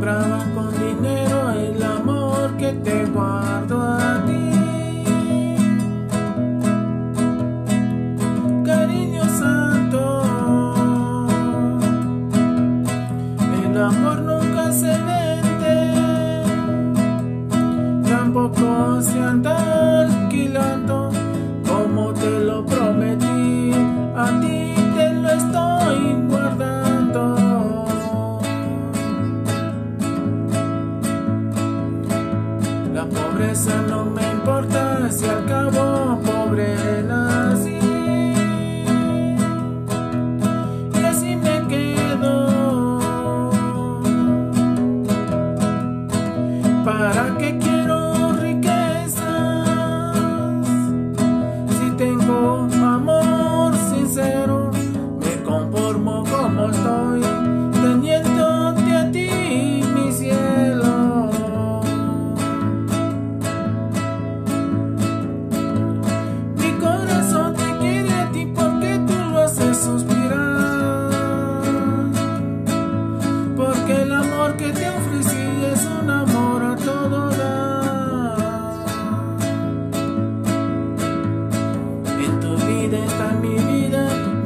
compraba con dinero el amor que te guardo a ti. Cariño santo, el amor nunca pobreza no me importa si al cabo pobre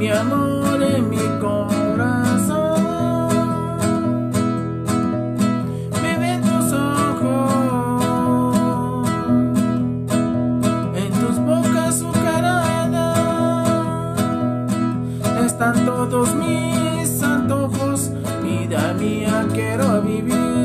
mi amor en mi corazón. Me tus ojos, en tus bocas azucaradas están todos mis antojos vida mía quiero vivir.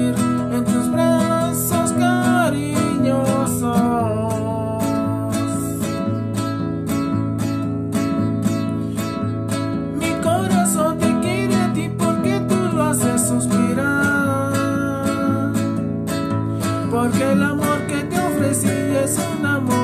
porque el amor que te ofrecí es un amor.